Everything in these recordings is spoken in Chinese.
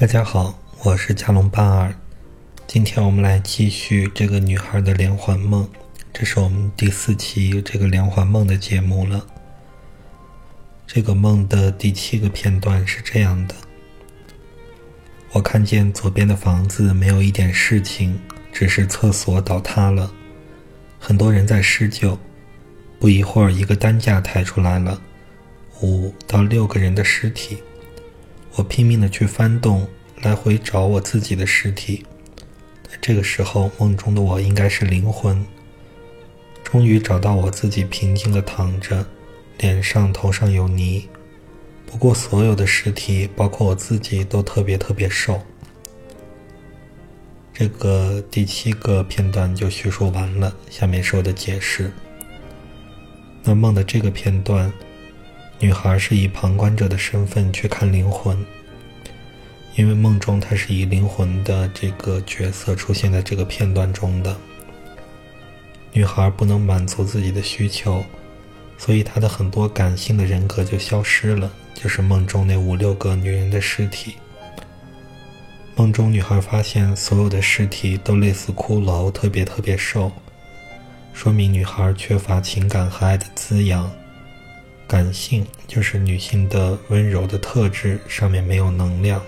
大家好，我是加隆巴尔。今天我们来继续这个女孩的连环梦，这是我们第四期这个连环梦的节目了。这个梦的第七个片段是这样的：我看见左边的房子没有一点事情，只是厕所倒塌了，很多人在施救。不一会儿，一个担架抬出来了五到六个人的尸体。我拼命的去翻动，来回找我自己的尸体。这个时候，梦中的我应该是灵魂。终于找到我自己，平静的躺着，脸上、头上有泥。不过，所有的尸体，包括我自己，都特别特别瘦。这个第七个片段就叙述完了，下面是我的解释。那梦的这个片段。女孩是以旁观者的身份去看灵魂，因为梦中她是以灵魂的这个角色出现在这个片段中的。女孩不能满足自己的需求，所以她的很多感性的人格就消失了，就是梦中那五六个女人的尸体。梦中女孩发现所有的尸体都类似骷髅，特别特别瘦，说明女孩缺乏情感和爱的滋养。感性就是女性的温柔的特质，上面没有能量。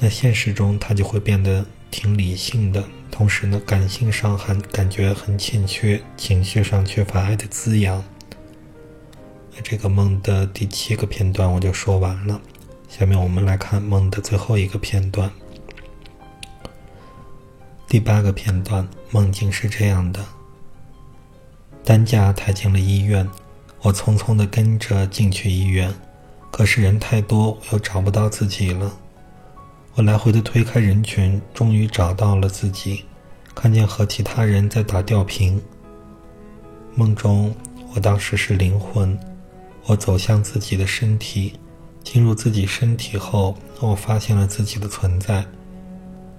那现实中她就会变得挺理性的，同时呢，感性上还感觉很欠缺，情绪上缺乏爱的滋养。那这个梦的第七个片段我就说完了，下面我们来看梦的最后一个片段。第八个片段梦境是这样的：担架抬进了医院。我匆匆地跟着进去医院，可是人太多，我又找不到自己了。我来回的推开人群，终于找到了自己，看见和其他人在打吊瓶。梦中，我当时是灵魂，我走向自己的身体，进入自己身体后，我发现了自己的存在，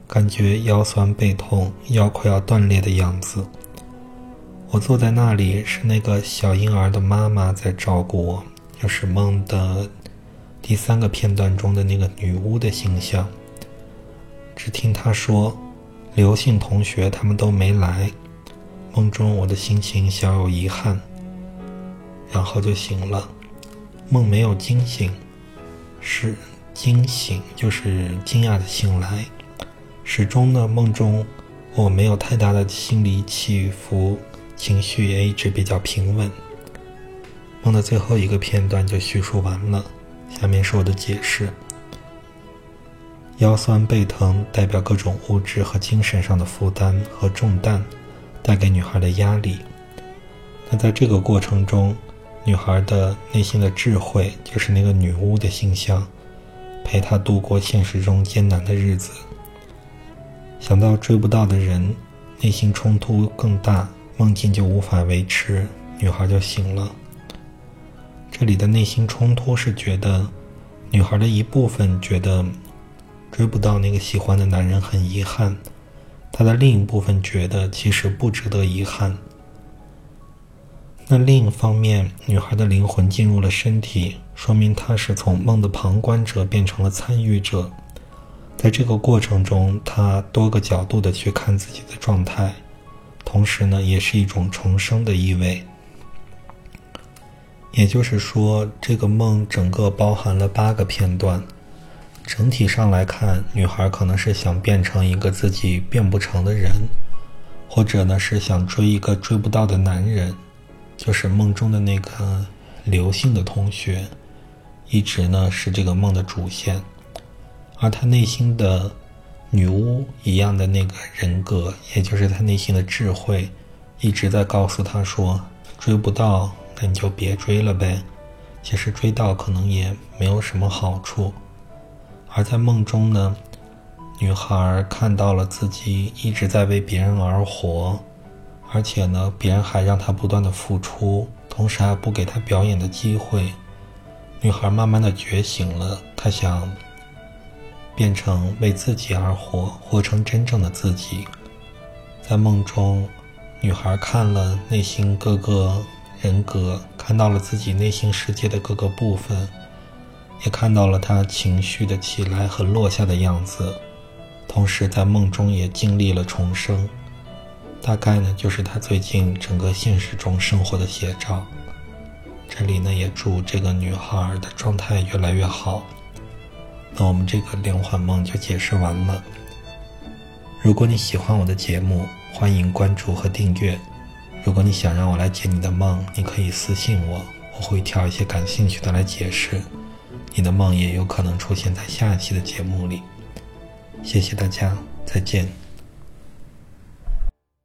感觉腰酸背痛，腰快要断裂的样子。我坐在那里，是那个小婴儿的妈妈在照顾我，就是梦的第三个片段中的那个女巫的形象。只听她说：“刘姓同学他们都没来。”梦中我的心情小有遗憾，然后就醒了。梦没有惊醒，是惊醒，就是惊讶的醒来。始终呢，梦中我没有太大的心理起伏。情绪也一直比较平稳。梦的最后一个片段就叙述完了，下面是我的解释：腰酸背疼代表各种物质和精神上的负担和重担带给女孩的压力。那在这个过程中，女孩的内心的智慧就是那个女巫的形象，陪她度过现实中艰难的日子。想到追不到的人，内心冲突更大。梦境就无法维持，女孩就醒了。这里的内心冲突是觉得，女孩的一部分觉得追不到那个喜欢的男人很遗憾，她的另一部分觉得其实不值得遗憾。那另一方面，女孩的灵魂进入了身体，说明她是从梦的旁观者变成了参与者，在这个过程中，她多个角度的去看自己的状态。同时呢，也是一种重生的意味。也就是说，这个梦整个包含了八个片段。整体上来看，女孩可能是想变成一个自己变不成的人，或者呢是想追一个追不到的男人，就是梦中的那个刘姓的同学，一直呢是这个梦的主线，而她内心的。女巫一样的那个人格，也就是她内心的智慧，一直在告诉她说：“追不到，那你就别追了呗。其实追到可能也没有什么好处。”而在梦中呢，女孩看到了自己一直在为别人而活，而且呢，别人还让她不断的付出，同时还不给她表演的机会。女孩慢慢的觉醒了，她想。变成为自己而活，活成真正的自己。在梦中，女孩看了内心各个人格，看到了自己内心世界的各个部分，也看到了他情绪的起来和落下的样子，同时在梦中也经历了重生。大概呢，就是他最近整个现实中生活的写照。这里呢，也祝这个女孩的状态越来越好。那我们这个连环梦就解释完了。如果你喜欢我的节目，欢迎关注和订阅。如果你想让我来解你的梦，你可以私信我，我会挑一些感兴趣的来解释。你的梦也有可能出现在下一期的节目里。谢谢大家，再见。